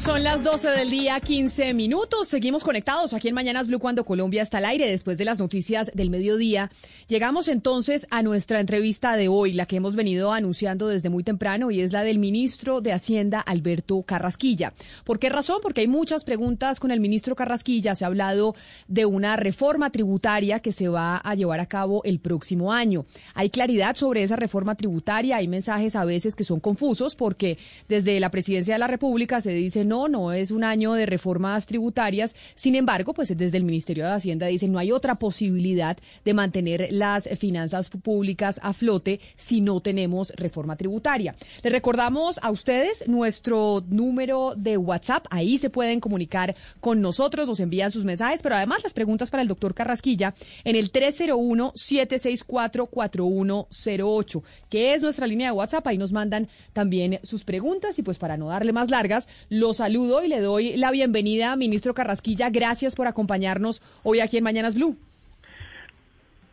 Son las 12 del día, 15 minutos. Seguimos conectados aquí en Mañanas Blue cuando Colombia está al aire después de las noticias del mediodía. Llegamos entonces a nuestra entrevista de hoy, la que hemos venido anunciando desde muy temprano y es la del ministro de Hacienda, Alberto Carrasquilla. ¿Por qué razón? Porque hay muchas preguntas con el ministro Carrasquilla. Se ha hablado de una reforma tributaria que se va a llevar a cabo el próximo año. Hay claridad sobre esa reforma tributaria. Hay mensajes a veces que son confusos porque desde la presidencia de la República se dice no, no es un año de reformas tributarias. Sin embargo, pues desde el Ministerio de Hacienda dicen no hay otra posibilidad de mantener las finanzas públicas a flote si no tenemos reforma tributaria. Les recordamos a ustedes nuestro número de WhatsApp. Ahí se pueden comunicar con nosotros, nos envían sus mensajes, pero además las preguntas para el doctor Carrasquilla en el 301-764-4108, que es nuestra línea de WhatsApp. Ahí nos mandan también sus preguntas y pues para no darle más largas, los saludo y le doy la bienvenida ministro Carrasquilla. Gracias por acompañarnos hoy aquí en Mañanas Blue.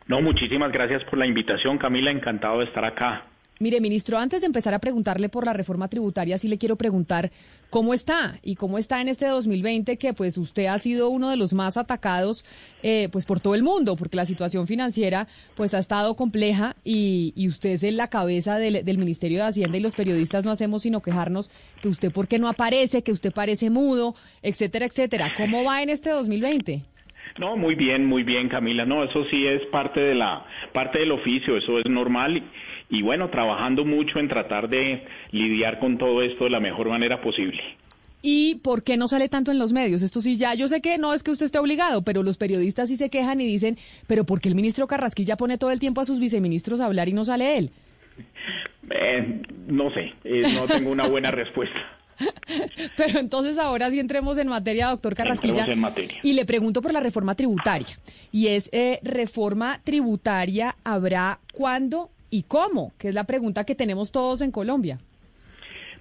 No, muchísimas gracias por la invitación, Camila. Encantado de estar acá. Mire, ministro, antes de empezar a preguntarle por la reforma tributaria, sí le quiero preguntar cómo está y cómo está en este 2020 que pues usted ha sido uno de los más atacados eh, pues por todo el mundo, porque la situación financiera pues ha estado compleja y, y usted es en la cabeza del, del, Ministerio de Hacienda y los periodistas no hacemos sino quejarnos que usted por qué no aparece, que usted parece mudo, etcétera, etcétera. ¿Cómo va en este 2020? No, muy bien, muy bien, Camila. No, eso sí es parte de la parte del oficio, eso es normal y bueno, trabajando mucho en tratar de lidiar con todo esto de la mejor manera posible. ¿Y por qué no sale tanto en los medios? Esto sí, ya yo sé que no es que usted esté obligado, pero los periodistas sí se quejan y dicen, pero ¿por qué el ministro Carrasquilla pone todo el tiempo a sus viceministros a hablar y no sale él? Eh, no sé, eh, no tengo una buena respuesta. Pero entonces ahora sí entremos en materia, doctor Carrasquilla. En materia. Y le pregunto por la reforma tributaria. Y es, eh, ¿reforma tributaria habrá cuándo y cómo? Que es la pregunta que tenemos todos en Colombia.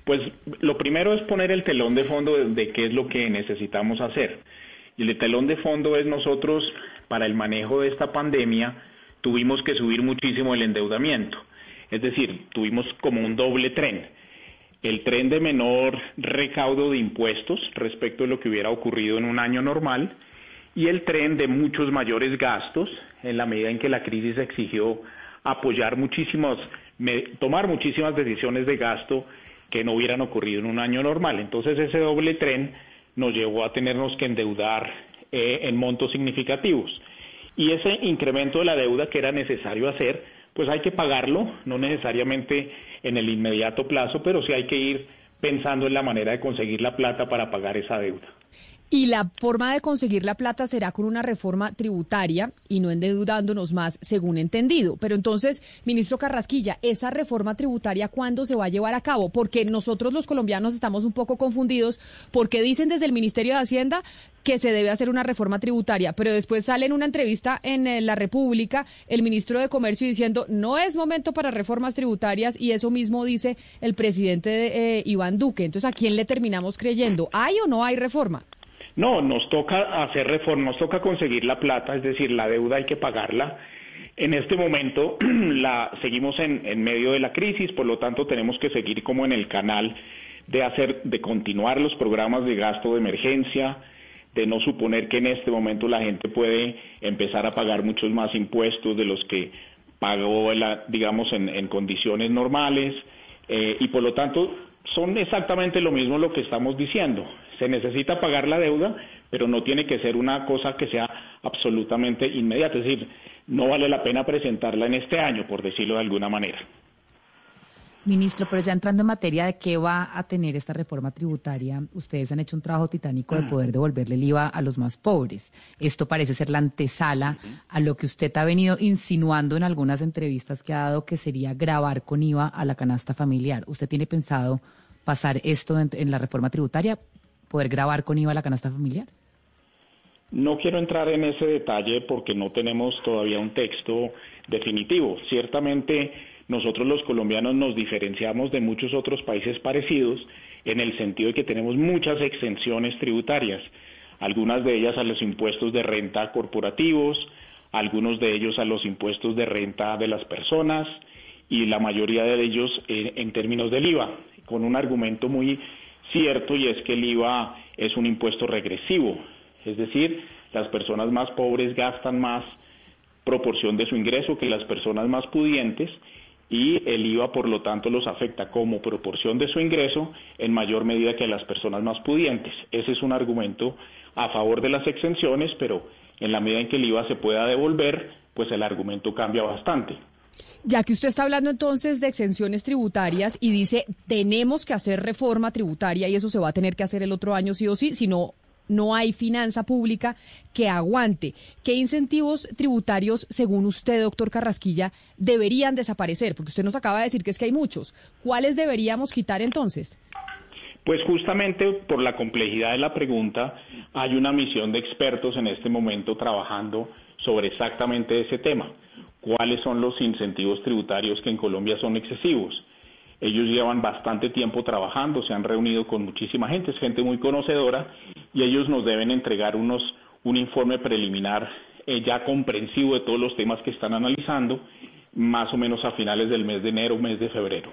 Pues lo primero es poner el telón de fondo de, qué es lo que necesitamos hacer. Y el telón de fondo es nosotros, para el manejo de esta pandemia, tuvimos que subir muchísimo el endeudamiento. Es decir, tuvimos como un doble tren. El tren de menor recaudo de impuestos respecto de lo que hubiera ocurrido en un año normal y el tren de muchos mayores gastos en la medida en que la crisis exigió apoyar muchísimos, tomar muchísimas decisiones de gasto que no hubieran ocurrido en un año normal. Entonces ese doble tren nos llevó a tenernos que endeudar eh, en montos significativos. Y ese incremento de la deuda que era necesario hacer, pues hay que pagarlo, no necesariamente en el inmediato plazo, pero sí hay que ir pensando en la manera de conseguir la plata para pagar esa deuda. Y la forma de conseguir la plata será con una reforma tributaria y no endeudándonos más, según entendido. Pero entonces, ministro Carrasquilla, ¿esa reforma tributaria cuándo se va a llevar a cabo? Porque nosotros los colombianos estamos un poco confundidos porque dicen desde el Ministerio de Hacienda que se debe hacer una reforma tributaria, pero después sale en una entrevista en eh, la República el ministro de Comercio diciendo no es momento para reformas tributarias y eso mismo dice el presidente de, eh, Iván Duque. Entonces, ¿a quién le terminamos creyendo? ¿Hay o no hay reforma? No, nos toca hacer reforma, nos toca conseguir la plata, es decir, la deuda hay que pagarla. En este momento la seguimos en, en, medio de la crisis, por lo tanto tenemos que seguir como en el canal de hacer, de continuar los programas de gasto de emergencia, de no suponer que en este momento la gente puede empezar a pagar muchos más impuestos de los que pagó, digamos, en, en condiciones normales, eh, y por lo tanto son exactamente lo mismo lo que estamos diciendo. Se necesita pagar la deuda, pero no tiene que ser una cosa que sea absolutamente inmediata. Es decir, no vale la pena presentarla en este año, por decirlo de alguna manera. Ministro, pero ya entrando en materia de qué va a tener esta reforma tributaria, ustedes han hecho un trabajo titánico de poder devolverle el IVA a los más pobres. Esto parece ser la antesala a lo que usted ha venido insinuando en algunas entrevistas que ha dado, que sería grabar con IVA a la canasta familiar. ¿Usted tiene pensado pasar esto en, en la reforma tributaria? Poder grabar con IVA la canasta familiar? No quiero entrar en ese detalle porque no tenemos todavía un texto definitivo. Ciertamente nosotros los colombianos nos diferenciamos de muchos otros países parecidos en el sentido de que tenemos muchas exenciones tributarias, algunas de ellas a los impuestos de renta corporativos, algunos de ellos a los impuestos de renta de las personas y la mayoría de ellos eh, en términos del IVA, con un argumento muy cierto y es que el IVA es un impuesto regresivo, es decir, las personas más pobres gastan más proporción de su ingreso que las personas más pudientes y el IVA por lo tanto los afecta como proporción de su ingreso en mayor medida que las personas más pudientes. Ese es un argumento a favor de las exenciones, pero en la medida en que el IVA se pueda devolver, pues el argumento cambia bastante. Ya que usted está hablando entonces de exenciones tributarias y dice tenemos que hacer reforma tributaria y eso se va a tener que hacer el otro año sí o sí, si no no hay finanza pública que aguante. ¿Qué incentivos tributarios, según usted, doctor Carrasquilla, deberían desaparecer? Porque usted nos acaba de decir que es que hay muchos. ¿Cuáles deberíamos quitar entonces? Pues justamente por la complejidad de la pregunta, hay una misión de expertos en este momento trabajando sobre exactamente ese tema. ¿Cuáles son los incentivos tributarios que en Colombia son excesivos? Ellos llevan bastante tiempo trabajando, se han reunido con muchísima gente, es gente muy conocedora y ellos nos deben entregar unos, un informe preliminar eh, ya comprensivo de todos los temas que están analizando, más o menos a finales del mes de enero, mes de febrero.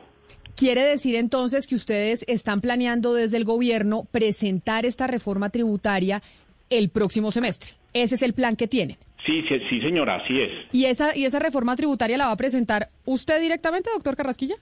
¿Quiere decir entonces que ustedes están planeando desde el gobierno presentar esta reforma tributaria el próximo semestre? Ese es el plan que tienen. Sí, sí, sí, señora, así es. ¿Y esa, ¿Y esa reforma tributaria la va a presentar usted directamente, doctor Carrasquilla?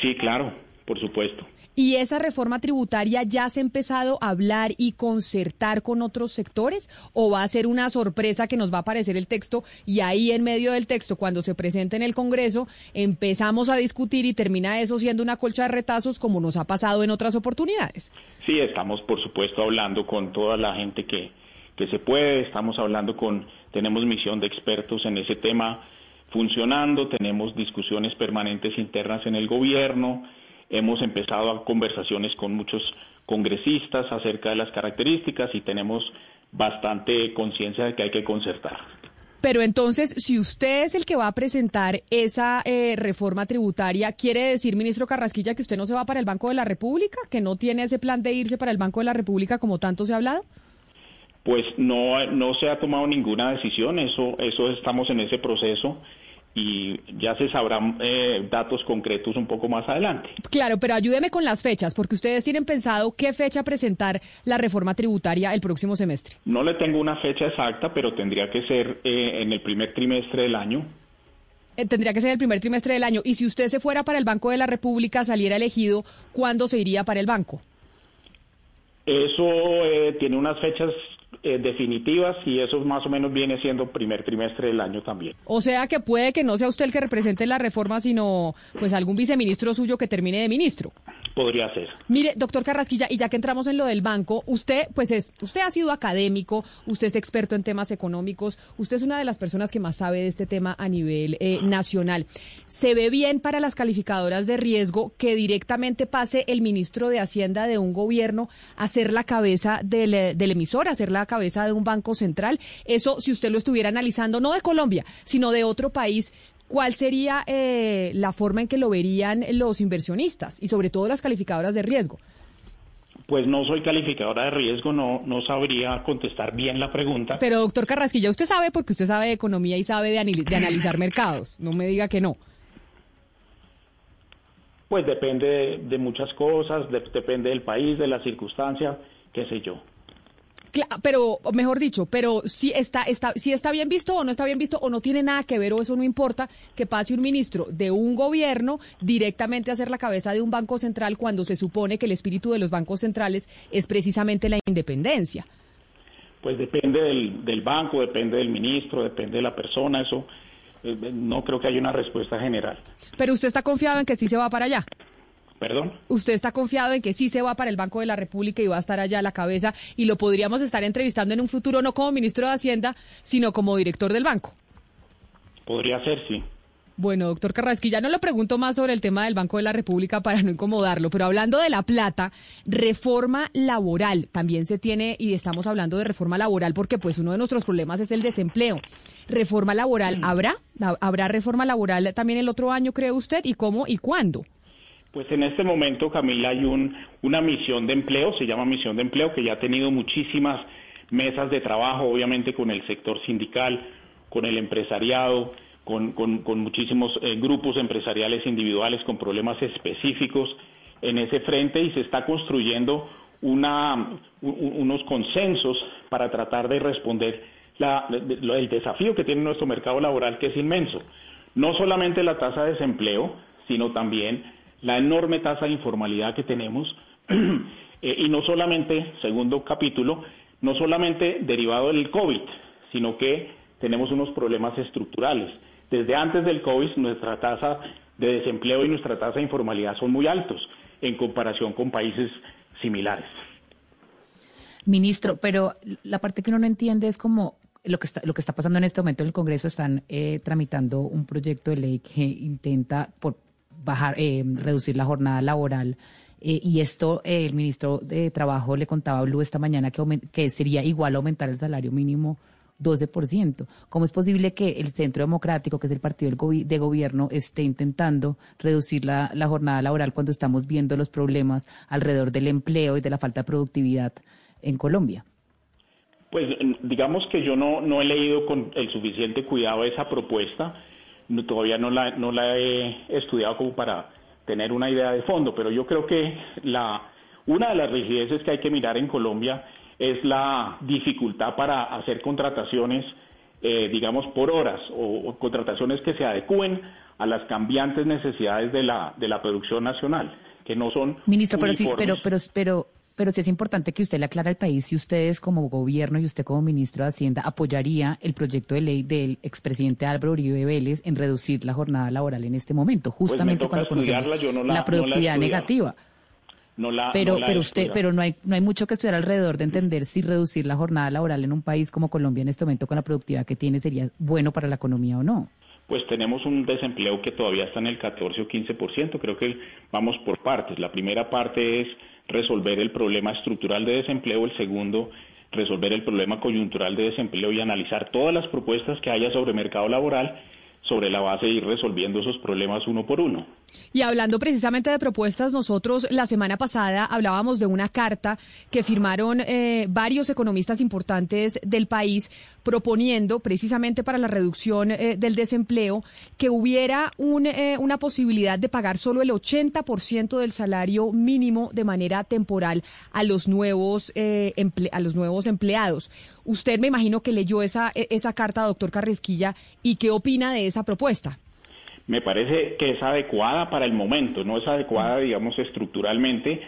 Sí, claro, por supuesto. ¿Y esa reforma tributaria ya se ha empezado a hablar y concertar con otros sectores? ¿O va a ser una sorpresa que nos va a aparecer el texto y ahí en medio del texto, cuando se presente en el Congreso, empezamos a discutir y termina eso siendo una colcha de retazos como nos ha pasado en otras oportunidades? Sí, estamos por supuesto hablando con toda la gente que, que se puede, estamos hablando con, tenemos misión de expertos en ese tema funcionando, tenemos discusiones permanentes internas en el gobierno, hemos empezado a conversaciones con muchos congresistas acerca de las características y tenemos bastante conciencia de que hay que concertar. Pero entonces, si usted es el que va a presentar esa eh, reforma tributaria, ¿quiere decir, ministro Carrasquilla, que usted no se va para el Banco de la República, que no tiene ese plan de irse para el Banco de la República como tanto se ha hablado? Pues no, no se ha tomado ninguna decisión, eso, eso estamos en ese proceso y ya se sabrán eh, datos concretos un poco más adelante. Claro, pero ayúdeme con las fechas, porque ustedes tienen pensado qué fecha presentar la reforma tributaria el próximo semestre. No le tengo una fecha exacta, pero tendría que ser eh, en el primer trimestre del año. Eh, tendría que ser el primer trimestre del año. Y si usted se fuera para el Banco de la República, saliera elegido, ¿cuándo se iría para el banco? Eso tiene unas fechas eh, definitivas y eso más o menos viene siendo primer trimestre del año también. O sea que puede que no sea usted el que represente la reforma, sino pues algún viceministro suyo que termine de ministro. Podría ser. Mire, doctor Carrasquilla, y ya que entramos en lo del banco, usted, pues es, usted ha sido académico, usted es experto en temas económicos, usted es una de las personas que más sabe de este tema a nivel eh, nacional. ¿Se ve bien para las calificadoras de riesgo que directamente pase el ministro de Hacienda de un gobierno a ser la cabeza del, eh, del emisor, a ser la cabeza de un banco central? Eso, si usted lo estuviera analizando, no de Colombia, sino de otro país, ¿cuál sería eh, la forma en que lo verían los inversionistas y sobre todo las calificadoras de riesgo? Pues no soy calificadora de riesgo, no, no sabría contestar bien la pregunta. Pero doctor Carrasquilla, usted sabe porque usted sabe de economía y sabe de, analizar mercados, no me diga que no. Pues depende de, muchas cosas, depende del país, de la circunstancia, qué sé yo pero, mejor dicho, pero si está, está, si está bien visto o no está bien visto o no tiene nada que ver o eso no importa que pase un ministro de un gobierno directamente a ser la cabeza de un banco central cuando se supone que el espíritu de los bancos centrales es precisamente la independencia. Pues depende del, del banco, depende del ministro, depende de la persona, eso eh, no creo que haya una respuesta general. Pero usted está confiado en que sí se va para allá. ¿Perdón? ¿Usted está confiado en que sí se va para el Banco de la República y va a estar allá a la cabeza y lo podríamos estar entrevistando en un futuro no como ministro de Hacienda, sino como director del banco? Podría ser, sí. Bueno, doctor Carrasquilla, no le pregunto más sobre el tema del Banco de la República para no incomodarlo, pero hablando de la plata, reforma laboral también se tiene y estamos hablando de reforma laboral porque pues uno de nuestros problemas es el desempleo. ¿Reforma laboral habrá? ¿Habrá reforma laboral también el otro año, cree usted? ¿Y cómo y cuándo? Pues en este momento, Camila, hay un, una misión de empleo, se llama misión de empleo, que ya ha tenido muchísimas mesas de trabajo, obviamente con el sector sindical, con el empresariado, con, muchísimos eh, grupos empresariales individuales con problemas específicos en ese frente y se está construyendo una, unos consensos para tratar de responder el desafío que tiene nuestro mercado laboral, que es inmenso. No solamente la tasa de desempleo, sino también la enorme tasa de informalidad que tenemos, eh, y no solamente, segundo capítulo, no solamente derivado del COVID, sino que tenemos unos problemas estructurales. Desde antes del COVID, nuestra tasa de desempleo y nuestra tasa de informalidad son muy altos en comparación con países similares. Ministro, pero la parte que uno no entiende es como lo que está, lo que está pasando en este momento en el Congreso. Están eh, tramitando un proyecto de ley que intenta por bajar, eh, reducir la jornada laboral. Eh, y esto, el ministro de Trabajo le contaba a Blue esta mañana que, que sería igual aumentar el salario mínimo 12%. ¿Cómo es posible que el Centro Democrático, que es el partido de gobierno, esté intentando reducir la, jornada laboral cuando estamos viendo los problemas alrededor del empleo y de la falta de productividad en Colombia? Pues digamos que yo no, no he leído con el suficiente cuidado esa propuesta, todavía no la, no la he estudiado como para tener una idea de fondo, pero yo creo que la, una de las rigideces que hay que mirar en Colombia es la dificultad para hacer contrataciones, eh, digamos, por horas o, contrataciones que se adecúen a las cambiantes necesidades de la, de la producción nacional, que no son. Ministro, pero sí, pero, pero, pero, pero sí es importante que usted le aclare al país si ustedes como gobierno y usted como ministro de Hacienda apoyaría el proyecto de ley del expresidente Álvaro Uribe Vélez en reducir la jornada laboral en este momento, pues justamente cuando conocemos la, productividad negativa pero, pero usted, pero no hay, no hay mucho que estudiar alrededor de entender si reducir la jornada laboral en un país como Colombia en este momento con la productividad que tiene sería bueno para la economía o no. Pues tenemos un desempleo que todavía está en el 14 o 15%. Creo que vamos por partes. La primera parte es resolver el problema estructural de desempleo. El segundo, resolver el problema coyuntural de desempleo y analizar todas las propuestas que haya sobre mercado laboral sobre la base de ir resolviendo esos problemas uno por uno. Y hablando precisamente de propuestas, nosotros la semana pasada hablábamos de una carta que firmaron eh, varios economistas importantes del país proponiendo precisamente para la reducción eh, del desempleo que hubiera un, eh, una posibilidad de pagar solo el 80% del salario mínimo de manera temporal a los nuevos, a los nuevos empleados. Usted me imagino que leyó esa, e, esa carta, doctor Carresquilla, y qué opina de esa propuesta. Me parece que es adecuada para el momento, no es adecuada, digamos, estructuralmente,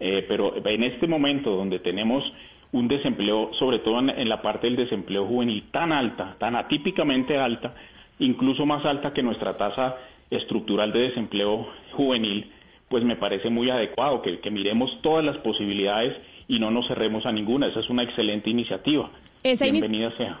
eh, pero en este momento donde tenemos un desempleo, sobre todo en, la parte del desempleo juvenil, tan alta, tan atípicamente alta, incluso más alta que nuestra tasa estructural de desempleo juvenil, pues me parece muy adecuado que, que miremos todas las posibilidades y no nos cerremos a ninguna. Esa es una excelente iniciativa. Esa,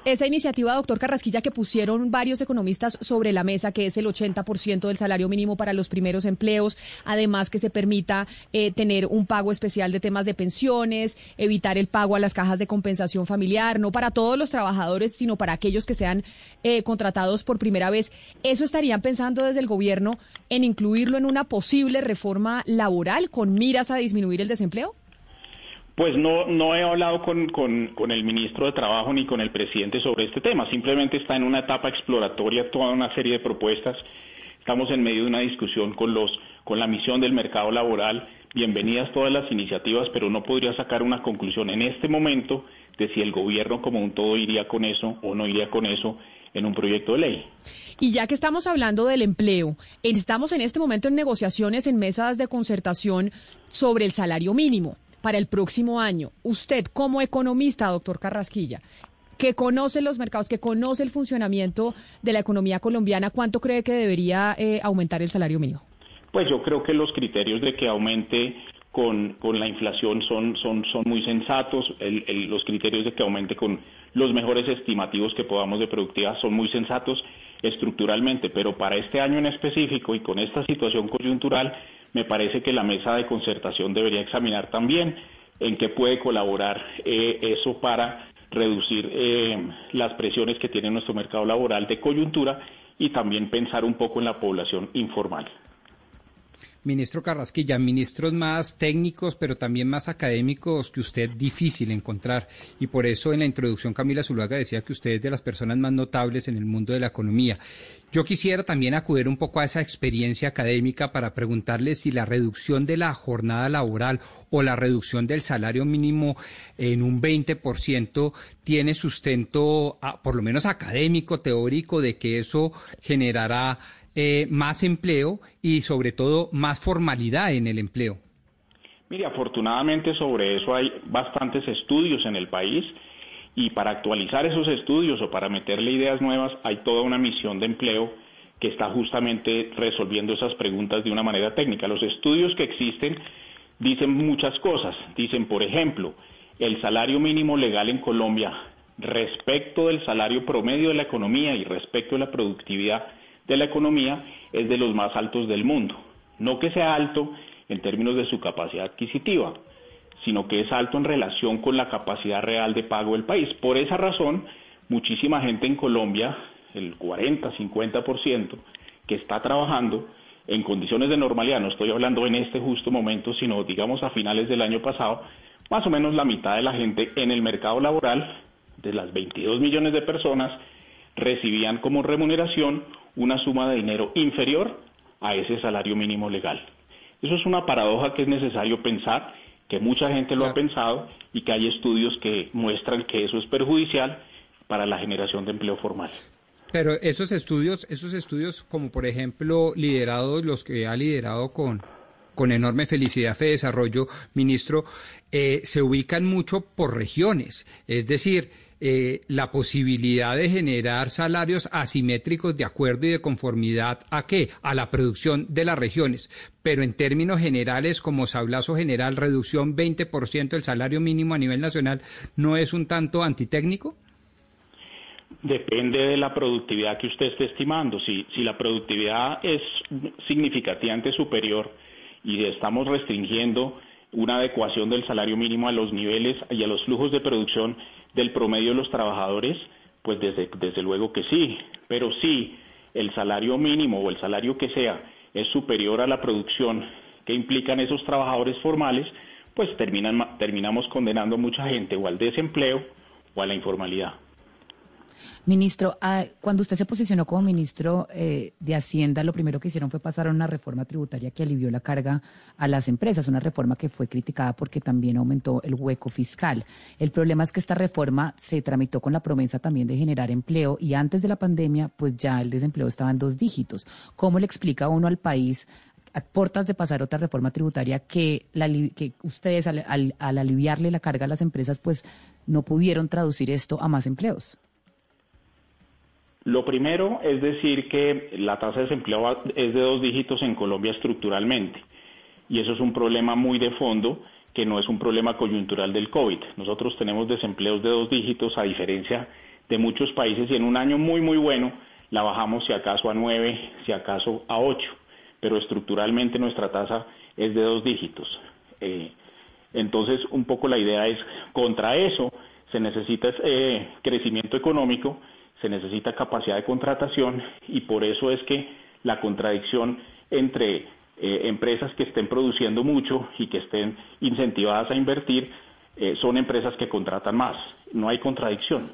esa iniciativa, doctor Carrasquilla, que pusieron varios economistas sobre la mesa, que es el 80% del salario mínimo para los primeros empleos, además que se permita eh, tener un pago especial de temas de pensiones, evitar el pago a las cajas de compensación familiar, no para todos los trabajadores, sino para aquellos que sean eh, contratados por primera vez. ¿Eso estarían pensando desde el gobierno en incluirlo en una posible reforma laboral con miras a disminuir el desempleo? Pues no, no he hablado con, el ministro de Trabajo ni con el presidente sobre este tema. Simplemente está en una etapa exploratoria toda una serie de propuestas. Estamos en medio de una discusión con, los, con la misión del mercado laboral. Bienvenidas todas las iniciativas, pero no podría sacar una conclusión en este momento de si el gobierno como un todo iría con eso o no iría con eso en un proyecto de ley. Y ya que estamos hablando del empleo, estamos en este momento en negociaciones en mesas de concertación sobre el salario mínimo para el próximo año. Usted, como economista, doctor Carrasquilla, que conoce los mercados, que conoce el funcionamiento de la economía colombiana, ¿cuánto cree que debería eh, aumentar el salario mínimo? Pues yo creo que los criterios de que aumente con, la inflación son, son, son muy sensatos, los criterios de que aumente con los mejores estimativos que podamos de productividad son muy sensatos. estructuralmente, pero para este año en específico y con esta situación coyuntural, me parece que la mesa de concertación debería examinar también en qué puede colaborar eh, eso para reducir eh, las presiones que tiene nuestro mercado laboral de coyuntura y también pensar un poco en la población informal. Ministro Carrasquilla, ministros más técnicos, pero también más académicos que usted difícil encontrar. Y por eso en la introducción Camila Zuluaga decía que usted es de las personas más notables en el mundo de la economía. Yo quisiera también acudir un poco a esa experiencia académica para preguntarle si la reducción de la jornada laboral o la reducción del salario mínimo en un 20% tiene sustento, ah, por lo menos académico, teórico, de que eso generará eh, más empleo y sobre todo más formalidad en el empleo? Mire, afortunadamente sobre eso hay bastantes estudios en el país y para actualizar esos estudios o para meterle ideas nuevas hay toda una misión de empleo que está justamente resolviendo esas preguntas de una manera técnica. Los estudios que existen dicen muchas cosas. Dicen, por ejemplo, el salario mínimo legal en Colombia respecto del salario promedio de la economía y respecto de la productividad de la economía es de los más altos del mundo. No que sea alto en términos de su capacidad adquisitiva, sino que es alto en relación con la capacidad real de pago del país. Por esa razón, muchísima gente en Colombia, el 40, 50%, que está trabajando en condiciones de normalidad, no estoy hablando en este justo momento, sino digamos a finales del año pasado, más o menos la mitad de la gente en el mercado laboral, de las 22 millones de personas, recibían como remuneración una suma de dinero inferior a ese salario mínimo legal. Eso es una paradoja que es necesario pensar, que mucha gente lo ha pensado y que hay estudios que muestran que eso es perjudicial para la generación de empleo formal. Pero esos estudios, esos estudios como por ejemplo liderados, los que ha liderado con, con enorme felicidad Fe Desarrollo, ministro, eh, se ubican mucho por regiones. Es decir, eh, la posibilidad de generar salarios asimétricos de acuerdo y de conformidad a qué? A la producción de las regiones. Pero en términos generales, como sablazo general, reducción 20% del salario mínimo a nivel nacional, ¿no es un tanto antitécnico? Depende de la productividad que usted esté estimando. Si, si la productividad es significativamente superior y estamos restringiendo una adecuación del salario mínimo a los niveles y a los flujos de producción, del promedio de los trabajadores, pues desde, desde luego que sí, pero si el salario mínimo o el salario que sea es superior a la producción que implican esos trabajadores formales, pues terminan, terminamos condenando a mucha gente o al desempleo o a la informalidad. Ministro, ah, cuando usted se posicionó como ministro eh, de Hacienda, lo primero que hicieron fue pasar una reforma tributaria que alivió la carga a las empresas, una reforma que fue criticada porque también aumentó el hueco fiscal. El problema es que esta reforma se tramitó con la promesa también de generar empleo y antes de la pandemia, pues ya el desempleo estaba en dos dígitos. ¿Cómo le explica uno al país? a portas de pasar otra reforma tributaria que, que ustedes al, al aliviarle la carga a las empresas pues no pudieron traducir esto a más empleos. Lo primero es decir que la tasa de desempleo es de dos dígitos en Colombia estructuralmente y eso es un problema muy de fondo que no es un problema coyuntural del COVID. Nosotros tenemos desempleos de dos dígitos a diferencia de muchos países y en un año muy muy bueno la bajamos si acaso a nueve, si acaso a ocho, pero estructuralmente nuestra tasa es de dos dígitos. Eh, entonces un poco la idea es contra eso se necesita eh, crecimiento económico se necesita capacidad de contratación y por eso es que la contradicción entre eh, empresas que estén produciendo mucho y que estén incentivadas a invertir eh, son empresas que contratan más. No hay contradicción.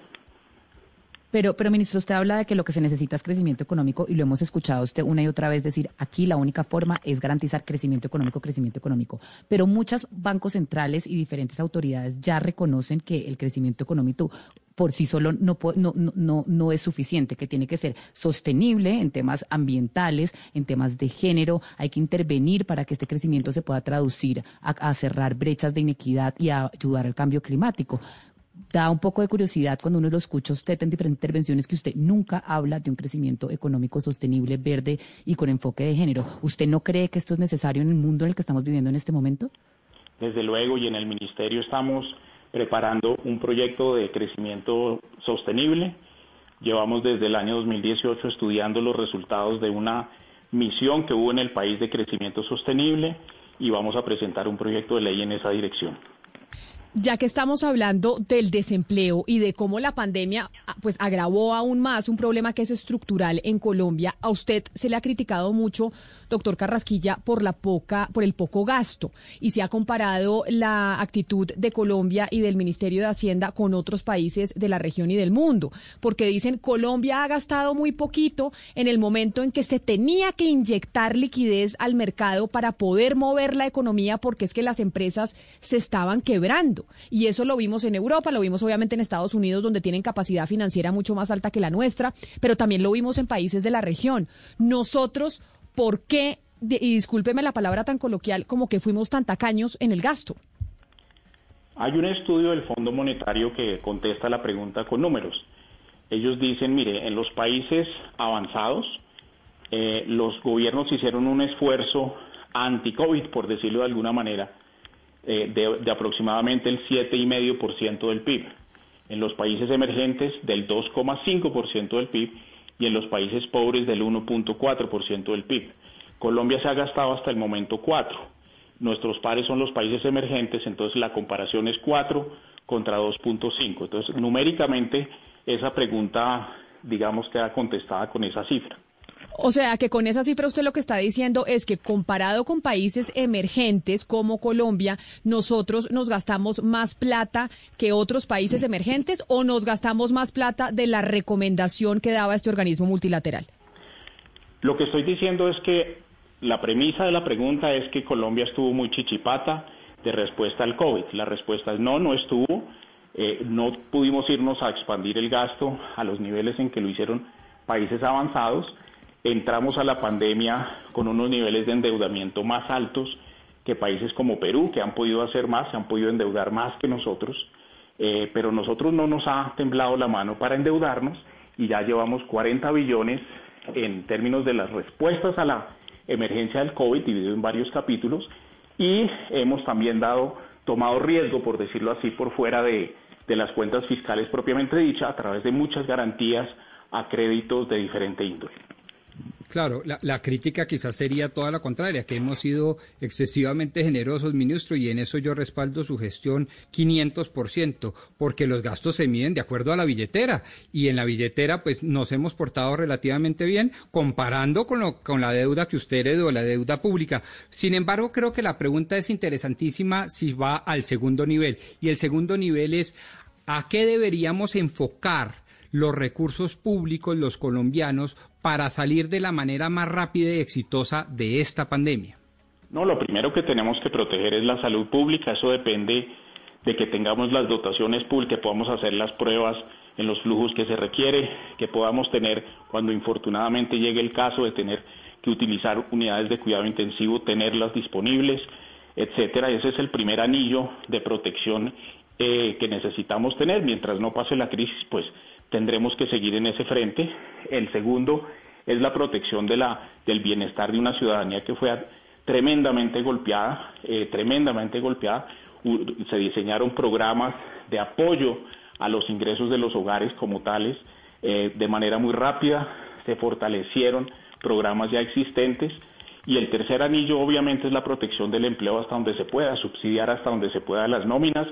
Pero, pero, ministro, usted habla de que lo que se necesita es crecimiento económico y lo hemos escuchado usted una y otra vez decir, aquí la única forma es garantizar crecimiento económico, crecimiento económico. Pero muchos bancos centrales y diferentes autoridades ya reconocen que el crecimiento económico por sí solo no, no, no, no es suficiente, que tiene que ser sostenible en temas ambientales, en temas de género. Hay que intervenir para que este crecimiento se pueda traducir a, a cerrar brechas de inequidad y a ayudar al cambio climático da un poco de curiosidad cuando uno lo escucha usted en diferentes intervenciones que usted nunca habla de un crecimiento económico sostenible, verde y con enfoque de género. ¿Usted no cree que esto es necesario en el mundo en el que estamos viviendo en este momento? Desde luego, y en el Ministerio estamos preparando un proyecto de crecimiento sostenible. Llevamos desde el año 2018 estudiando los resultados de una misión que hubo en el país de crecimiento sostenible y vamos a presentar un proyecto de ley en esa dirección. Ya que estamos hablando del desempleo y de cómo la pandemia ah, pues agravó aún más un problema que es estructural en Colombia, a usted se le ha criticado mucho, doctor Carrasquilla, por la poca, por el poco gasto y se ha comparado la actitud de Colombia y del Ministerio de Hacienda con otros países de la región y del mundo, porque dicen Colombia ha gastado muy poquito en el momento en que se tenía que inyectar liquidez al mercado para poder mover la economía porque es que las empresas se estaban quebrando. Y eso lo vimos en Europa, lo vimos obviamente en Estados Unidos, donde tienen capacidad financiera mucho más alta que la nuestra, pero también lo vimos en países de la región. Nosotros, ¿por qué, y discúlpeme la palabra tan coloquial, como que fuimos tan tacaños en el gasto? Hay un estudio del Fondo Monetario que contesta la pregunta con números. Ellos dicen, mire, en los países avanzados, eh, los gobiernos hicieron un esfuerzo anti-COVID, por decirlo de alguna manera, eh, de, aproximadamente el 7,5% del PIB. En los países emergentes del 2,5% del PIB y en los países pobres del 1,4% del PIB. Colombia se ha gastado hasta el momento 4. Nuestros pares son los países emergentes, entonces la comparación es 4 contra 2.5. Entonces, numéricamente, esa pregunta, digamos, queda contestada con esa cifra. O sea, que con esa cifra usted lo que está diciendo es que comparado con países emergentes como Colombia, nosotros nos gastamos más plata que otros países emergentes o nos gastamos más plata de la recomendación que daba este organismo multilateral. Lo que estoy diciendo es que la premisa de la pregunta es que Colombia estuvo muy chichipata de respuesta al COVID. La respuesta es no, no estuvo. Eh, no pudimos irnos a expandir el gasto a los niveles en que lo hicieron países avanzados entramos a la pandemia con unos niveles de endeudamiento más altos que países como Perú, que han podido hacer más, se han podido endeudar más que nosotros, eh, pero nosotros no nos ha temblado la mano para endeudarnos y ya llevamos 40 billones en términos de las respuestas a la emergencia del COVID, dividido en varios capítulos, y hemos también dado, tomado riesgo, por decirlo así, por fuera de, de las cuentas fiscales propiamente dichas, a través de muchas garantías a créditos de diferente índole. Claro, la, crítica quizás sería toda la contraria, que hemos sido excesivamente generosos, ministro, y en eso yo respaldo su gestión 500%, porque los gastos se miden de acuerdo a la billetera, y en la billetera pues nos hemos portado relativamente bien comparando con, lo, con la deuda que usted heredó, la deuda pública. Sin embargo, creo que la pregunta es interesantísima si va al segundo nivel, y el segundo nivel es, ¿a qué deberíamos enfocar? los recursos públicos, los colombianos, para salir de la manera más rápida y exitosa de esta pandemia? No, lo primero que tenemos que proteger es la salud pública. Eso depende de que tengamos las dotaciones públicas, que podamos hacer las pruebas en los flujos que se requiere, que podamos tener, cuando infortunadamente llegue el caso de tener que utilizar unidades de cuidado intensivo, tenerlas disponibles, etcétera. Ese es el primer anillo de protección eh, que necesitamos tener. Mientras no pase la crisis, pues tendremos que seguir en ese frente. El segundo es la protección del bienestar de una ciudadanía que fue tremendamente golpeada, eh, tremendamente golpeada. Se diseñaron programas de apoyo a los ingresos de los hogares como tales eh, de manera muy rápida, se fortalecieron programas ya existentes y el tercer anillo obviamente es la protección del empleo hasta donde se pueda, subsidiar hasta donde se pueda las nóminas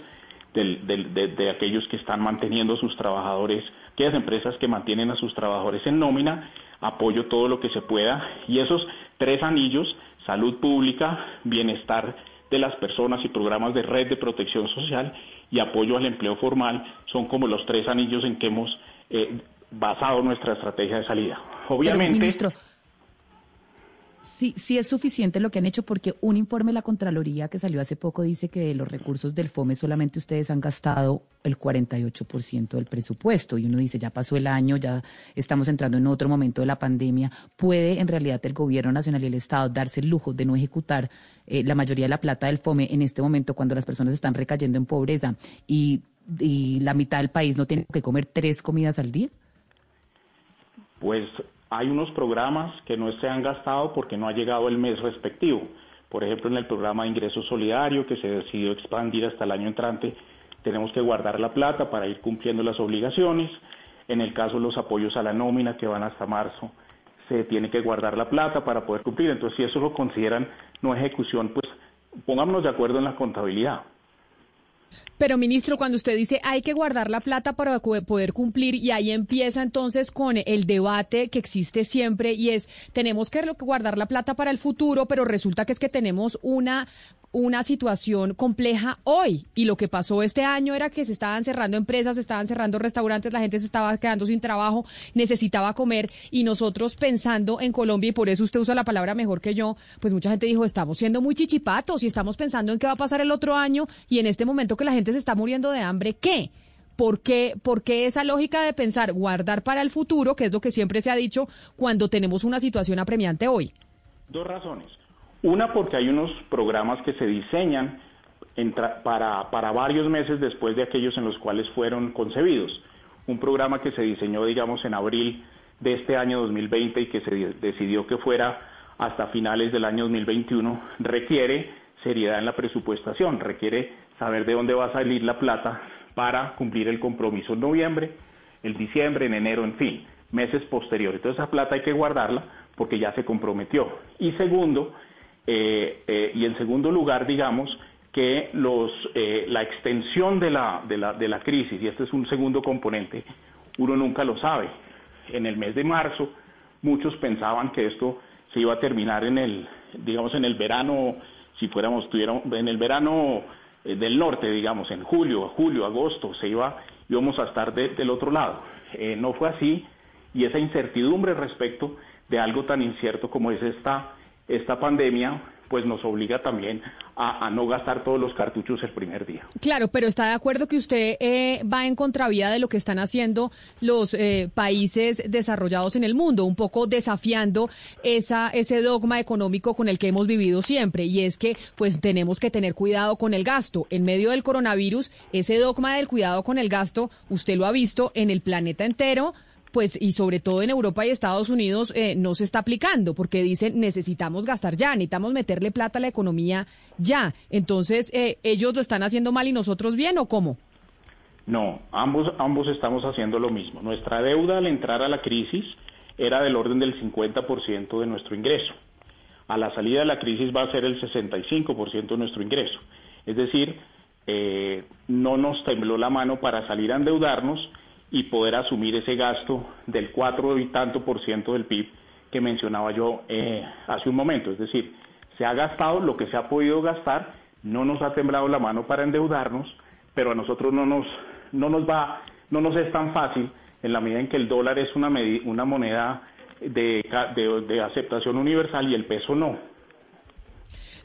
de, aquellos que están manteniendo a sus trabajadores, aquellas empresas que mantienen a sus trabajadores en nómina, apoyo todo lo que se pueda y esos tres anillos, salud pública, bienestar de las personas y programas de red de protección social y apoyo al empleo formal son como los tres anillos en que hemos eh, basado nuestra estrategia de salida. Obviamente, sí, sí es suficiente lo que han hecho porque un informe de la Contraloría que salió hace poco dice que de los recursos del FOME solamente ustedes han gastado el 48% del presupuesto y uno dice, ya pasó el año, ya estamos entrando en otro momento de la pandemia, ¿puede en realidad el gobierno nacional y el Estado darse el lujo de no ejecutar eh, la mayoría de la plata del FOME en este momento cuando las personas están recayendo en pobreza y, y la mitad del país no tiene que comer tres comidas al día? Pues hay unos programas que no se han gastado porque no ha llegado el mes respectivo. Por ejemplo, en el programa de ingreso solidario que se decidió expandir hasta el año entrante, tenemos que guardar la plata para ir cumpliendo las obligaciones. En el caso de los apoyos a la nómina que van hasta marzo, se tiene que guardar la plata para poder cumplir. Entonces, si eso lo consideran no ejecución, pues pongámonos de acuerdo en la contabilidad. Pero, ministro, cuando usted dice hay que guardar la plata para poder cumplir, y ahí empieza entonces con el debate que existe siempre, y es, tenemos que guardar la plata para el futuro, pero resulta que es que tenemos una una situación compleja hoy. Y lo que pasó este año era que se estaban cerrando empresas, se estaban cerrando restaurantes, la gente se estaba quedando sin trabajo, necesitaba comer. Y nosotros pensando en Colombia, y por eso usted usa la palabra mejor que yo, pues mucha gente dijo, estamos siendo muy chichipatos y estamos pensando en qué va a pasar el otro año. Y en este momento que la gente se está muriendo de hambre, ¿qué? ¿Por qué, ¿Por qué esa lógica de pensar guardar para el futuro, que es lo que siempre se ha dicho, cuando tenemos una situación apremiante hoy? Dos razones. Una, porque hay unos programas que se diseñan para, para varios meses después de aquellos en los cuales fueron concebidos. Un programa que se diseñó, digamos, en abril de este año 2020 y que se decidió que fuera hasta finales del año 2021, requiere seriedad en la presupuestación, requiere saber de dónde va a salir la plata para cumplir el compromiso en noviembre, el diciembre, en enero, en fin, meses posteriores. Entonces esa plata hay que guardarla porque ya se comprometió. Y segundo, eh, eh, y en segundo lugar, digamos, que los, eh, la extensión de la, de, la, de la crisis, y este es un segundo componente, uno nunca lo sabe. En el mes de marzo, muchos pensaban que esto se iba a terminar en el, digamos, en el verano, si fuéramos, tuviéramos, en el verano del norte, digamos, en julio, julio, agosto, se iba, íbamos a estar del otro lado. no fue así, y esa incertidumbre respecto de algo tan incierto como es esta esta pandemia pues nos obliga también a, no gastar todos los cartuchos el primer día. Claro, pero está de acuerdo que usted eh, va en contravía de lo que están haciendo los eh, países desarrollados en el mundo, un poco desafiando esa, ese dogma económico con el que hemos vivido siempre, y es que pues tenemos que tener cuidado con el gasto. En medio del coronavirus, ese dogma del cuidado con el gasto, usted lo ha visto en el planeta entero, pues y sobre todo en Europa y Estados Unidos eh, no se está aplicando porque dicen necesitamos gastar ya, necesitamos meterle plata a la economía ya. Entonces, eh, ¿ellos lo están haciendo mal y nosotros bien o cómo? No, ambos, ambos estamos haciendo lo mismo. Nuestra deuda al entrar a la crisis era del orden del 50% de nuestro ingreso. A la salida de la crisis va a ser el 65% de nuestro ingreso. Es decir, eh, no nos tembló la mano para salir a endeudarnos y poder asumir ese gasto del 4 y tanto por ciento del PIB que mencionaba yo eh, hace un momento. Es decir, se ha gastado lo que se ha podido gastar, no nos ha temblado la mano para endeudarnos, pero a nosotros no nos, no nos va, no nos es tan fácil en la medida en que el dólar es una, una moneda de, de aceptación universal y el peso no.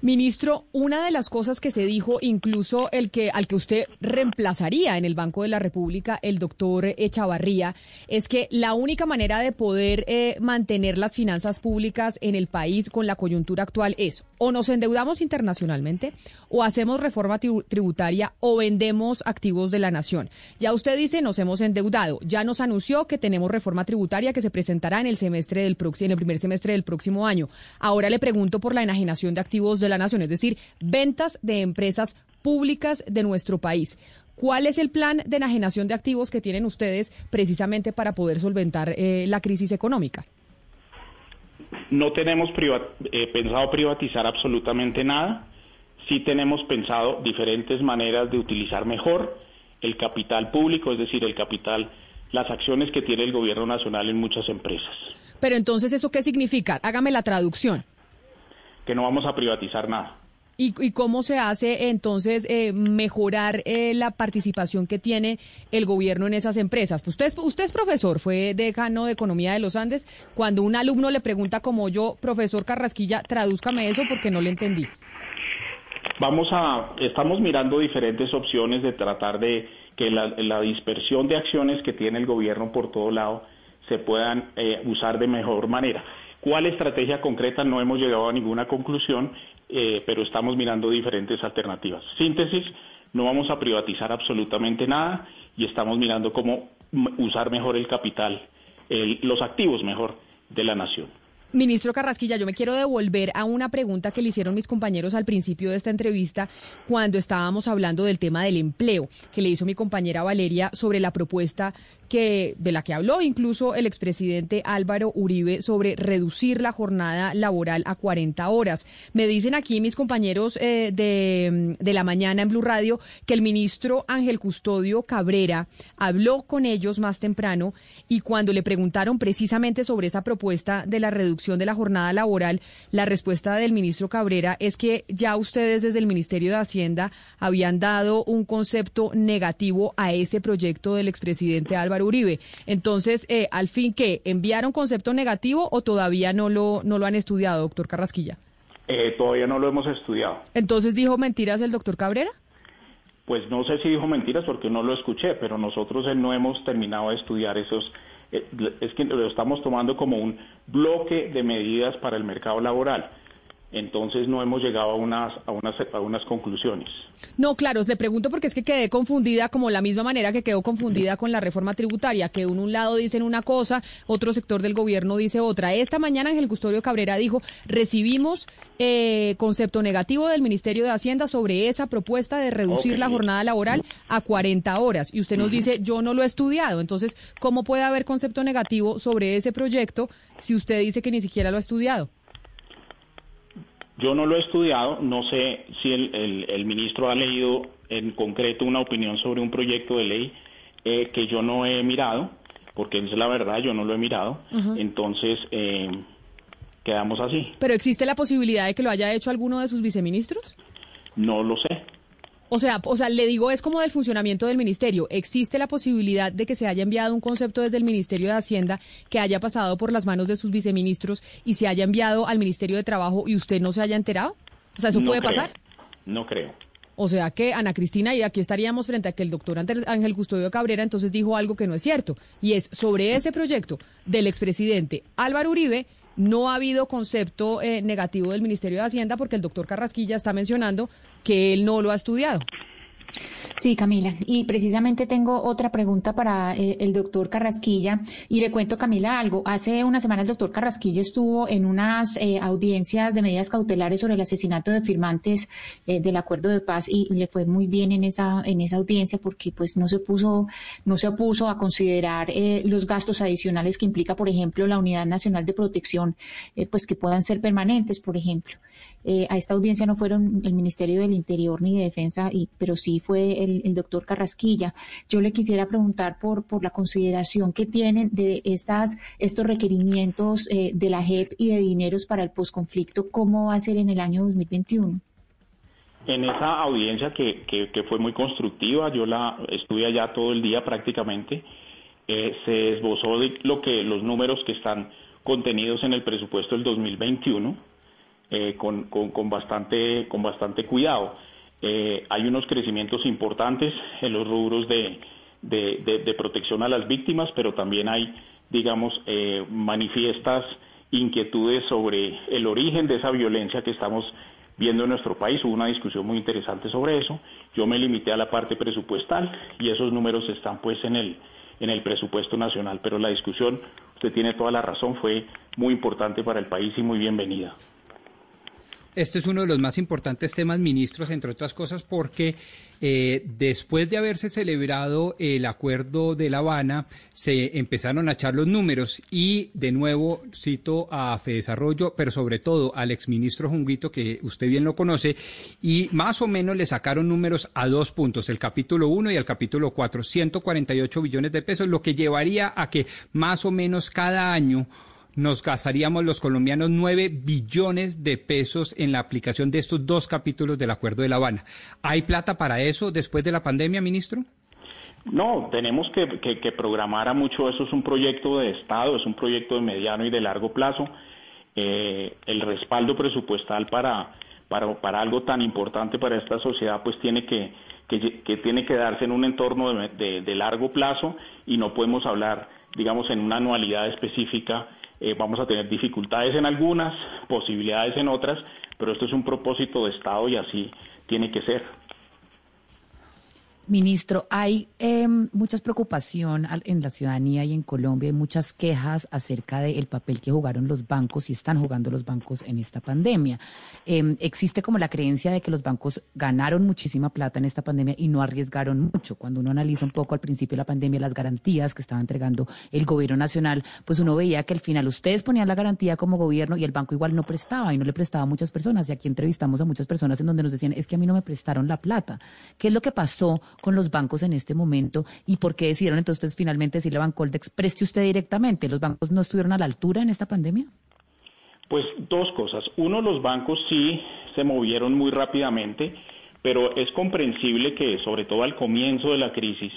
Ministro, una de las cosas que se dijo, incluso el que al que usted reemplazaría en el Banco de la República, el doctor Echavarría, es que la única manera de poder eh, mantener las finanzas públicas en el país con la coyuntura actual es o nos endeudamos internacionalmente, o hacemos reforma tributaria, o vendemos activos de la nación. Ya usted dice, nos hemos endeudado. Ya nos anunció que tenemos reforma tributaria que se presentará en el semestre del en el primer semestre del próximo año. Ahora le pregunto por la enajenación de activos de la nación, es decir, ventas de empresas públicas de nuestro país. ¿Cuál es el plan de enajenación de activos que tienen ustedes precisamente para poder solventar eh, la crisis económica? No tenemos eh, pensado privatizar absolutamente nada. Sí tenemos pensado diferentes maneras de utilizar mejor el capital público, es decir, el capital, las acciones que tiene el gobierno nacional en muchas empresas. Pero entonces, ¿eso qué significa? Hágame la traducción. Que no vamos a privatizar nada. ¿Y, cómo se hace entonces eh, mejorar eh, la participación que tiene el gobierno en esas empresas? Pues usted, es, usted es profesor, fue decano de Economía de los Andes. Cuando un alumno le pregunta como yo, profesor Carrasquilla, tradúzcame eso porque no le entendí. Vamos a, estamos mirando diferentes opciones de tratar de que la, dispersión de acciones que tiene el gobierno por todo lado se puedan eh, usar de mejor manera. ¿Cuál estrategia concreta? No hemos llegado a ninguna conclusión, eh, pero estamos mirando diferentes alternativas. Síntesis, no vamos a privatizar absolutamente nada y estamos mirando cómo usar mejor el capital, los activos mejor de la nación. Ministro Carrasquilla, yo me quiero devolver a una pregunta que le hicieron mis compañeros al principio de esta entrevista cuando estábamos hablando del tema del empleo, que le hizo mi compañera Valeria sobre la propuesta que de la que habló incluso el expresidente Álvaro Uribe sobre reducir la jornada laboral a 40 horas. Me dicen aquí mis compañeros eh, de, de la mañana en Blue Radio que el ministro Ángel Custodio Cabrera habló con ellos más temprano y cuando le preguntaron precisamente sobre esa propuesta de la reducción de la jornada laboral, la respuesta del ministro Cabrera es que ya ustedes desde el Ministerio de Hacienda habían dado un concepto negativo a ese proyecto del expresidente Álvaro Uribe. Entonces, eh, al fin, ¿qué? ¿Enviaron concepto negativo o todavía no lo, no lo han estudiado, doctor Carrasquilla? Eh, todavía no lo hemos estudiado. Entonces, ¿dijo mentiras el doctor Cabrera? Pues no sé si dijo mentiras porque no lo escuché, pero nosotros no hemos terminado de estudiar esos es que lo estamos tomando como un bloque de medidas para el mercado laboral entonces no hemos llegado a unas, a unas, a unas conclusiones. No, claro, le pregunto porque es que quedé confundida como la misma manera que quedó confundida con la reforma tributaria, que en un lado dicen una cosa, otro sector del gobierno dice otra. Esta mañana Ángel Custodio Cabrera dijo, recibimos eh, concepto negativo del Ministerio de Hacienda sobre esa propuesta de reducir la jornada laboral a 40 horas. Y usted nos dice, yo no lo he estudiado. Entonces, ¿cómo puede haber concepto negativo sobre ese proyecto si usted dice que ni siquiera lo ha estudiado? Yo no lo he estudiado, no sé si el, ministro ha leído en concreto una opinión sobre un proyecto de ley eh, que yo no he mirado, porque es la verdad, yo no lo he mirado. Entonces, eh, quedamos así. ¿Pero existe la posibilidad de que lo haya hecho alguno de sus viceministros? No lo sé. O sea, o sea, le digo, es como del funcionamiento del ministerio. ¿Existe la posibilidad de que se haya enviado un concepto desde el Ministerio de Hacienda que haya pasado por las manos de sus viceministros y se haya enviado al Ministerio de Trabajo y usted no se haya enterado? O sea, ¿eso puede pasar? No creo. O sea que Ana Cristina, y aquí estaríamos frente a que el doctor Ángel Custodio Cabrera entonces dijo algo que no es cierto, y es sobre ese proyecto del expresidente Álvaro Uribe, no ha habido concepto eh, negativo del Ministerio de Hacienda porque el doctor Carrasquilla está mencionando que él no lo ha estudiado. Sí, Camila. Y precisamente tengo otra pregunta para eh, el doctor Carrasquilla. Y le cuento, Camila, algo. Hace una semana el doctor Carrasquilla estuvo en unas eh, audiencias de medidas cautelares sobre el asesinato de firmantes eh, del acuerdo de paz y le fue muy bien en esa, en esa audiencia porque pues no se puso, no se opuso a considerar los gastos adicionales que implica, por ejemplo, la Unidad Nacional de Protección, pues que puedan ser permanentes, por ejemplo. a esta audiencia no fueron el Ministerio del Interior ni de Defensa, y, pero sí fue el, doctor Carrasquilla. Yo le quisiera preguntar por, por la consideración que tienen de estas, estos requerimientos eh, de la JEP y de dineros para el posconflicto, ¿cómo va a ser en el año 2021? En esa audiencia que, que, fue muy constructiva, yo la estuve allá todo el día prácticamente, eh, se esbozó lo que los números que están contenidos en el presupuesto del 2021 eh, con, con, con, bastante, con bastante cuidado. Eh, hay unos crecimientos importantes en los rubros de, protección a las víctimas, pero también hay, digamos, eh, manifiestas inquietudes sobre el origen de esa violencia que estamos viendo en nuestro país. Hubo una discusión muy interesante sobre eso. Yo me limité a la parte presupuestal y esos números están pues en el, en el presupuesto nacional, pero la discusión, usted tiene toda la razón, fue muy importante para el país y muy bienvenida. Este es uno de los más importantes temas, ministros, entre otras cosas, porque eh, después de haberse celebrado el acuerdo de La Habana, se empezaron a echar los números y, de nuevo, cito a Desarrollo, pero sobre todo al exministro Junguito, que usted bien lo conoce, y más o menos le sacaron números a dos puntos, el capítulo 1 y el capítulo 4, 148 billones de pesos, lo que llevaría a que más o menos cada año nos gastaríamos los colombianos nueve billones de pesos en la aplicación de estos dos capítulos del Acuerdo de La Habana. ¿Hay plata para eso después de la pandemia, ministro? No, tenemos que, programar a mucho. Eso es un proyecto de Estado, es un proyecto de mediano y de largo plazo. Eh, el respaldo presupuestal para, para, algo tan importante para esta sociedad, pues tiene que, que, tiene que darse en un entorno de largo plazo y no podemos hablar, digamos, en una anualidad específica eh, vamos a tener dificultades en algunas, posibilidades en otras, pero esto es un propósito de Estado y así tiene que ser. Ministro, hay eh, mucha preocupación en la ciudadanía y en Colombia, hay muchas quejas acerca del papel que jugaron los bancos y están jugando los bancos en esta pandemia. Eh, existe como la creencia de que los bancos ganaron muchísima plata en esta pandemia y no arriesgaron mucho. Cuando uno analiza un poco al principio de la pandemia las garantías que estaba entregando el gobierno nacional, pues uno veía que al final ustedes ponían la garantía como gobierno y el banco igual no prestaba y no le prestaba a muchas personas. Y aquí entrevistamos a muchas personas en donde nos decían, es que a mí no me prestaron la plata. ¿Qué es lo que pasó? Con los bancos en este momento y por qué decidieron entonces finalmente decirle a Bancoldex, preste usted directamente? ¿Los bancos no estuvieron a la altura en esta pandemia? Pues dos cosas. Uno, los bancos sí se movieron muy rápidamente, pero es comprensible que, sobre todo al comienzo de la crisis,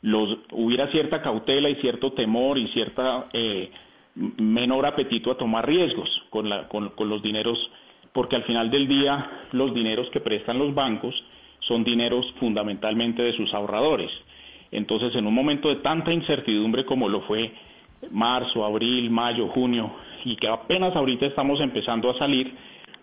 los, hubiera cierta cautela y cierto temor y cierta eh, menor apetito a tomar riesgos con, la, con, con los dineros, porque al final del día los dineros que prestan los bancos son dineros fundamentalmente de sus ahorradores. Entonces, en un momento de tanta incertidumbre como lo fue marzo, abril, mayo, junio, y que apenas ahorita estamos empezando a salir,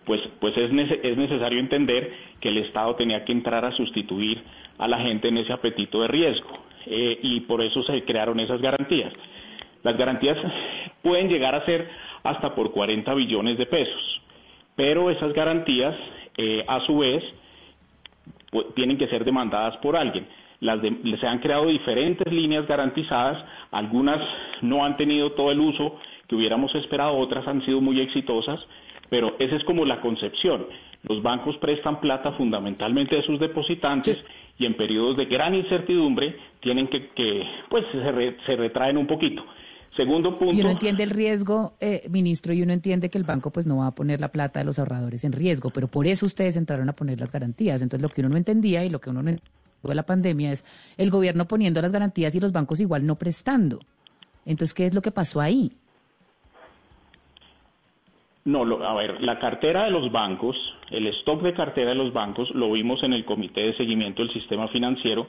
pues, pues es, es necesario entender que el Estado tenía que entrar a sustituir a la gente en ese apetito de riesgo. Eh, y por eso se crearon esas garantías. Las garantías pueden llegar a ser hasta por 40 billones de pesos, pero esas garantías, eh, a su vez, tienen que ser demandadas por alguien. Las se han creado diferentes líneas garantizadas, algunas no han tenido todo el uso que hubiéramos esperado, otras han sido muy exitosas, pero esa es como la concepción. Los bancos prestan plata fundamentalmente a sus depositantes y en periodos de gran incertidumbre tienen que, que pues se, se retraen un poquito. Segundo punto. Y uno entiende el riesgo, eh, ministro, y uno entiende que el banco pues no va a poner la plata de los ahorradores en riesgo, pero por eso ustedes entraron a poner las garantías. Entonces lo que uno no entendía y lo que uno no entendió de la pandemia es el gobierno poniendo las garantías y los bancos igual no prestando. Entonces, ¿qué es lo que pasó ahí? No, a ver, la cartera de los bancos, el stock de cartera de los bancos, lo vimos en el Comité de Seguimiento del Sistema Financiero,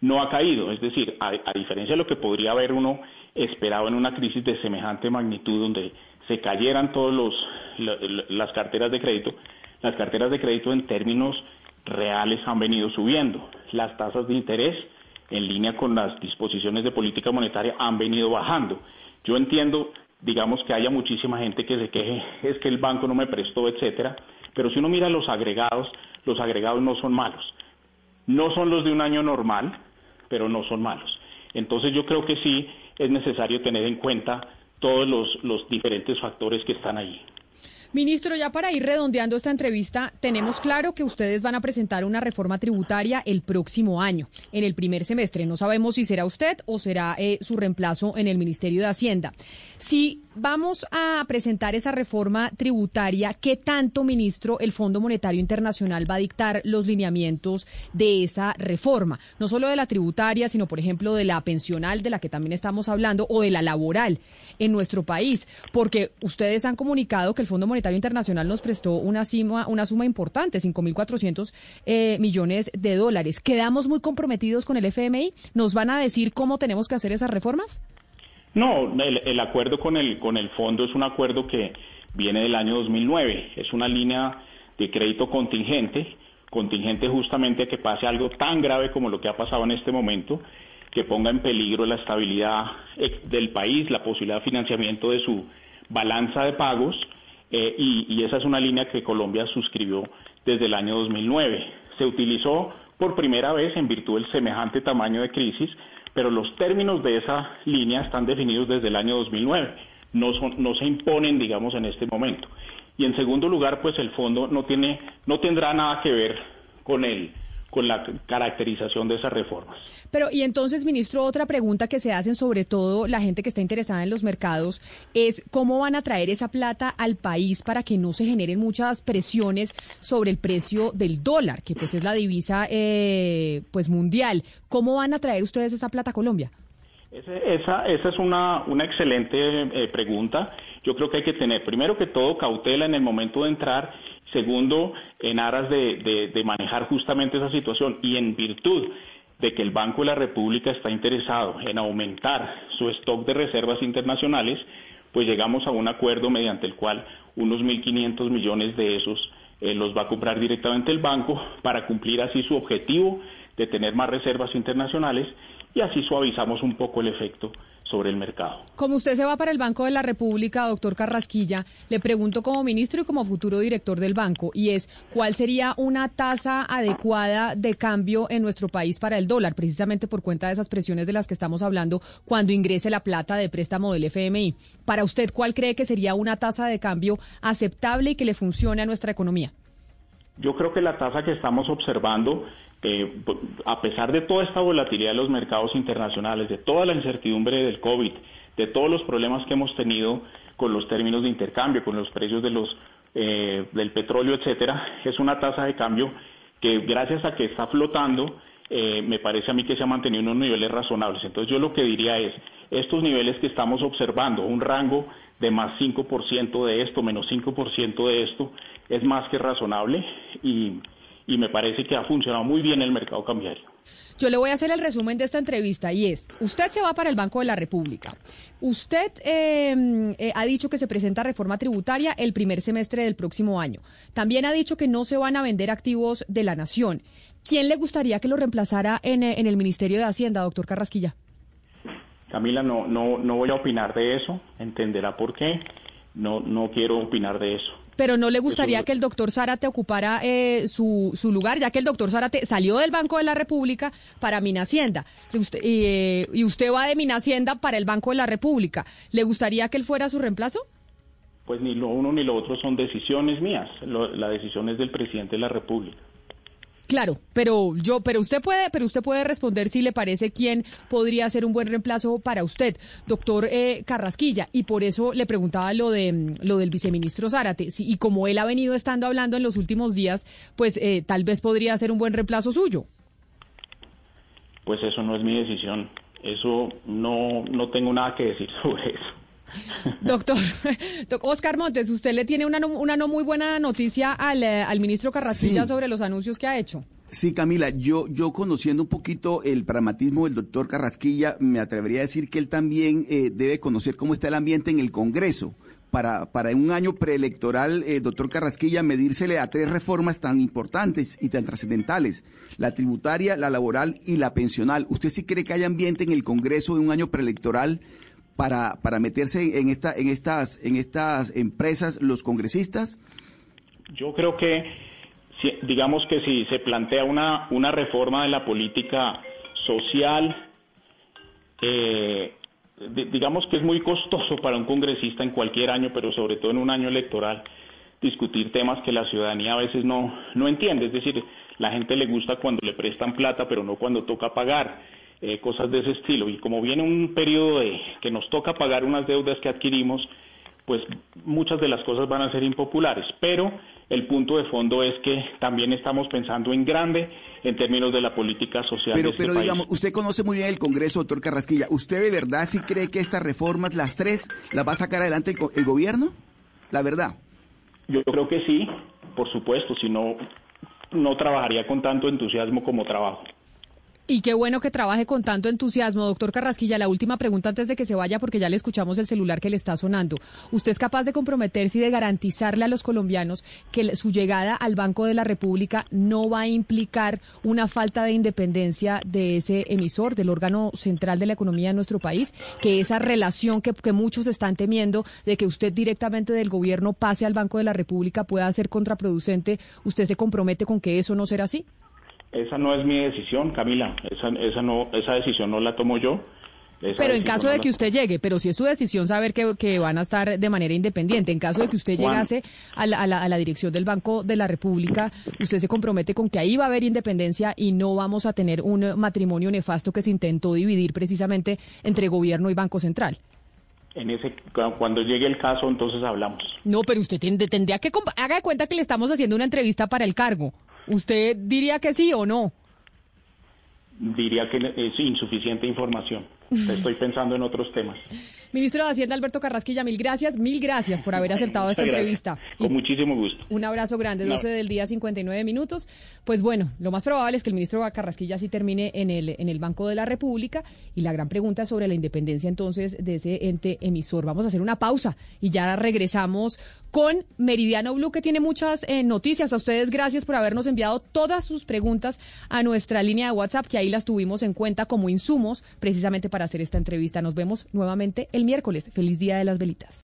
no ha caído. Es decir, a, diferencia de lo que podría haber uno esperado en una crisis de semejante magnitud donde se cayeran todas las carteras de crédito, las carteras de crédito en términos reales han venido subiendo. Las tasas de interés en línea con las disposiciones de política monetaria han venido bajando. Yo entiendo, digamos, que haya muchísima gente que se queje, es que el banco no me prestó, etcétera, pero si uno mira los agregados, los agregados no son malos. No son los de un año normal, pero no son malos. Entonces yo creo que sí es necesario tener en cuenta todos los, los diferentes factores que están ahí. Ministro, ya para ir redondeando esta entrevista, tenemos claro que ustedes van a presentar una reforma tributaria el próximo año, en el primer semestre. No sabemos si será usted o será eh, su reemplazo en el Ministerio de Hacienda. Si vamos a presentar esa reforma tributaria, ¿qué tanto, ministro, el Fondo Monetario Internacional va a dictar los lineamientos de esa reforma? No solo de la tributaria, sino, por ejemplo, de la pensional, de la que también estamos hablando, o de la laboral en nuestro país, porque ustedes han comunicado que el Fondo Monetario Internacional nos prestó una, suma, importante, 5.400 eh, millones de dólares. ¿Quedamos muy comprometidos con el FMI? ¿Nos van a decir cómo tenemos que hacer esas reformas? No, el, acuerdo con el, con el fondo es un acuerdo que viene del año 2009. Es una línea de crédito contingente, contingente justamente a que pase algo tan grave como lo que ha pasado en este momento, que ponga en peligro la estabilidad eh, del país, la posibilidad de financiamiento de su balanza de pagos, eh, y, y esa es una línea que Colombia suscribió desde el año 2009. Se utilizó por primera vez en virtud del semejante tamaño de crisis pero los términos de esa línea están definidos desde el año 2009, no, son, no se imponen, digamos, en este momento. Y en segundo lugar, pues el fondo no, tiene, no tendrá nada que ver con el con la caracterización de esas reformas. Pero, y entonces, ministro, otra pregunta que se hacen sobre todo la gente que está interesada en los mercados es cómo van a traer esa plata al país para que no se generen muchas presiones sobre el precio del dólar, que pues es la divisa eh, pues mundial. ¿Cómo van a traer ustedes esa plata a Colombia? esa, esa es una, una excelente eh, pregunta. Yo creo que hay que tener, primero que todo, cautela en el momento de entrar Segundo, en aras de, manejar justamente esa situación y en virtud de que el Banco de la República está interesado en aumentar su stock de reservas internacionales, pues llegamos a un acuerdo mediante el cual unos 1.500 millones de esos eh, los va a comprar directamente el banco para cumplir así su objetivo de tener más reservas internacionales y así suavizamos un poco el efecto sobre el mercado. Como usted se va para el Banco de la República, doctor Carrasquilla, le pregunto como ministro y como futuro director del banco, y es, ¿cuál sería una tasa adecuada de cambio en nuestro país para el dólar, precisamente por cuenta de esas presiones de las que estamos hablando cuando ingrese la plata de préstamo del FMI? Para usted, ¿cuál cree que sería una tasa de cambio aceptable y que le funcione a nuestra economía? Yo creo que la tasa que estamos observando eh, a pesar de toda esta volatilidad de los mercados internacionales, de toda la incertidumbre del COVID, de todos los problemas que hemos tenido con los términos de intercambio, con los precios eh, del petróleo, etcétera, es una tasa de cambio que gracias a que está flotando, eh, me parece a mí que se ha mantenido en unos niveles razonables. Entonces yo lo que diría es, estos niveles que estamos observando, un rango de más 5% de esto, menos 5% de esto, es más que razonable y y me parece que ha funcionado muy bien el mercado cambiario. Yo le voy a hacer el resumen de esta entrevista y es, usted se va para el Banco de la República. Usted em, eh, ha dicho que se presenta reforma tributaria el primer semestre del próximo año. También ha dicho que no se van a vender activos de la nación. ¿Quién le gustaría que lo reemplazara en, eh, en el Ministerio de Hacienda, doctor Carrasquilla? Camila, no, no, no voy a opinar de eso, entenderá por qué. No, no quiero opinar de eso. Pero no le gustaría que el doctor Zárate ocupara eh, su, su, lugar, ya que el doctor Zárate salió del Banco de la República para Minacienda y usted, eh, y usted va de Minacienda para el Banco de la República. ¿Le gustaría que él fuera su reemplazo? Pues ni lo uno ni lo otro son decisiones mías. la decisión es del presidente de la República. Claro, pero yo, pero usted puede, pero usted puede responder si le parece quién podría ser un buen reemplazo para usted, doctor eh, Carrasquilla, y por eso le preguntaba lo de lo del viceministro Zárate, y como él ha venido estando hablando en los últimos días, pues eh, tal vez podría ser un buen reemplazo suyo. Pues eso no es mi decisión, eso no no tengo nada que decir sobre eso. Doctor, Oscar Montes, usted le tiene una no, una no muy buena noticia al, eh, al ministro Carrasquilla sobre los anuncios que ha hecho. Sí, Camila, yo, yo conociendo un poquito el pragmatismo del doctor Carrasquilla, me atrevería a decir que él también eh, debe conocer cómo está el ambiente en el Congreso. Para, para un año preelectoral, eh, doctor Carrasquilla, medírsele a tres reformas tan importantes y tan trascendentales, la tributaria, la laboral y la pensional. ¿Usted sí cree que hay ambiente en el Congreso de un año preelectoral para, para meterse en, esta, en, estas, en estas empresas los congresistas? Yo creo que, digamos que si se plantea una, una reforma de la política social, eh, digamos que es muy costoso para un congresista en cualquier año, pero sobre todo en un año electoral, discutir temas que la ciudadanía a veces no, no entiende. Es decir, la gente le gusta cuando le prestan plata, pero no cuando toca pagar. Eh, cosas de ese estilo. Y como viene un periodo de que nos toca pagar unas deudas que adquirimos, pues muchas de las cosas van a ser impopulares. Pero el punto de fondo es que también estamos pensando en grande en términos de la política social. Pero, de este pero digamos, usted conoce muy bien el Congreso, doctor Carrasquilla. ¿Usted de verdad sí cree que estas reformas, las tres, las va a sacar adelante el, el gobierno? La verdad. Yo creo que sí, por supuesto, si no, no trabajaría con tanto entusiasmo como trabajo. Y qué bueno que trabaje con tanto entusiasmo. Doctor Carrasquilla, la última pregunta antes de que se vaya, porque ya le escuchamos el celular que le está sonando. ¿Usted es capaz de comprometerse y de garantizarle a los colombianos que su llegada al Banco de la República no va a implicar una falta de independencia de ese emisor, del órgano central de la economía de nuestro país? Que esa relación que, que muchos están temiendo de que usted directamente del gobierno pase al Banco de la República pueda ser contraproducente, ¿usted se compromete con que eso no será así? Esa no es mi decisión, Camila. Esa, esa, no, esa decisión no la tomo yo. pero en caso de que usted llegue, pero si es su decisión saber que, que, van a estar de manera independiente, en caso de que usted llegase a la, a, la, a la, dirección del Banco de la República, usted se compromete con que ahí va a haber independencia y no vamos a tener un matrimonio nefasto que se intentó dividir precisamente entre gobierno y Banco Central. En ese, cuando llegue el caso, entonces hablamos. No, pero usted tendría que haga de cuenta que le estamos haciendo una entrevista para el cargo. ¿Usted diría que sí o no? Diría que es insuficiente información. estoy pensando en otros temas. Ministro de Hacienda Alberto Carrasquilla, mil gracias, mil gracias por haber aceptado esta entrevista. Con muchísimo gusto. Un abrazo grande, 12 del día, 59 minutos. Pues bueno, lo más probable es que el ministro Carrasquilla sí termine en el, en el Banco de la República y la gran pregunta es sobre la independencia entonces de ese ente emisor. Vamos a hacer una pausa y ya regresamos con Meridiano Blue, que tiene muchas eh, noticias. A ustedes, gracias por habernos enviado todas sus preguntas a nuestra línea de WhatsApp, que ahí las tuvimos en cuenta como insumos precisamente para hacer esta entrevista. Nos vemos nuevamente el miércoles. Feliz Día de las Velitas.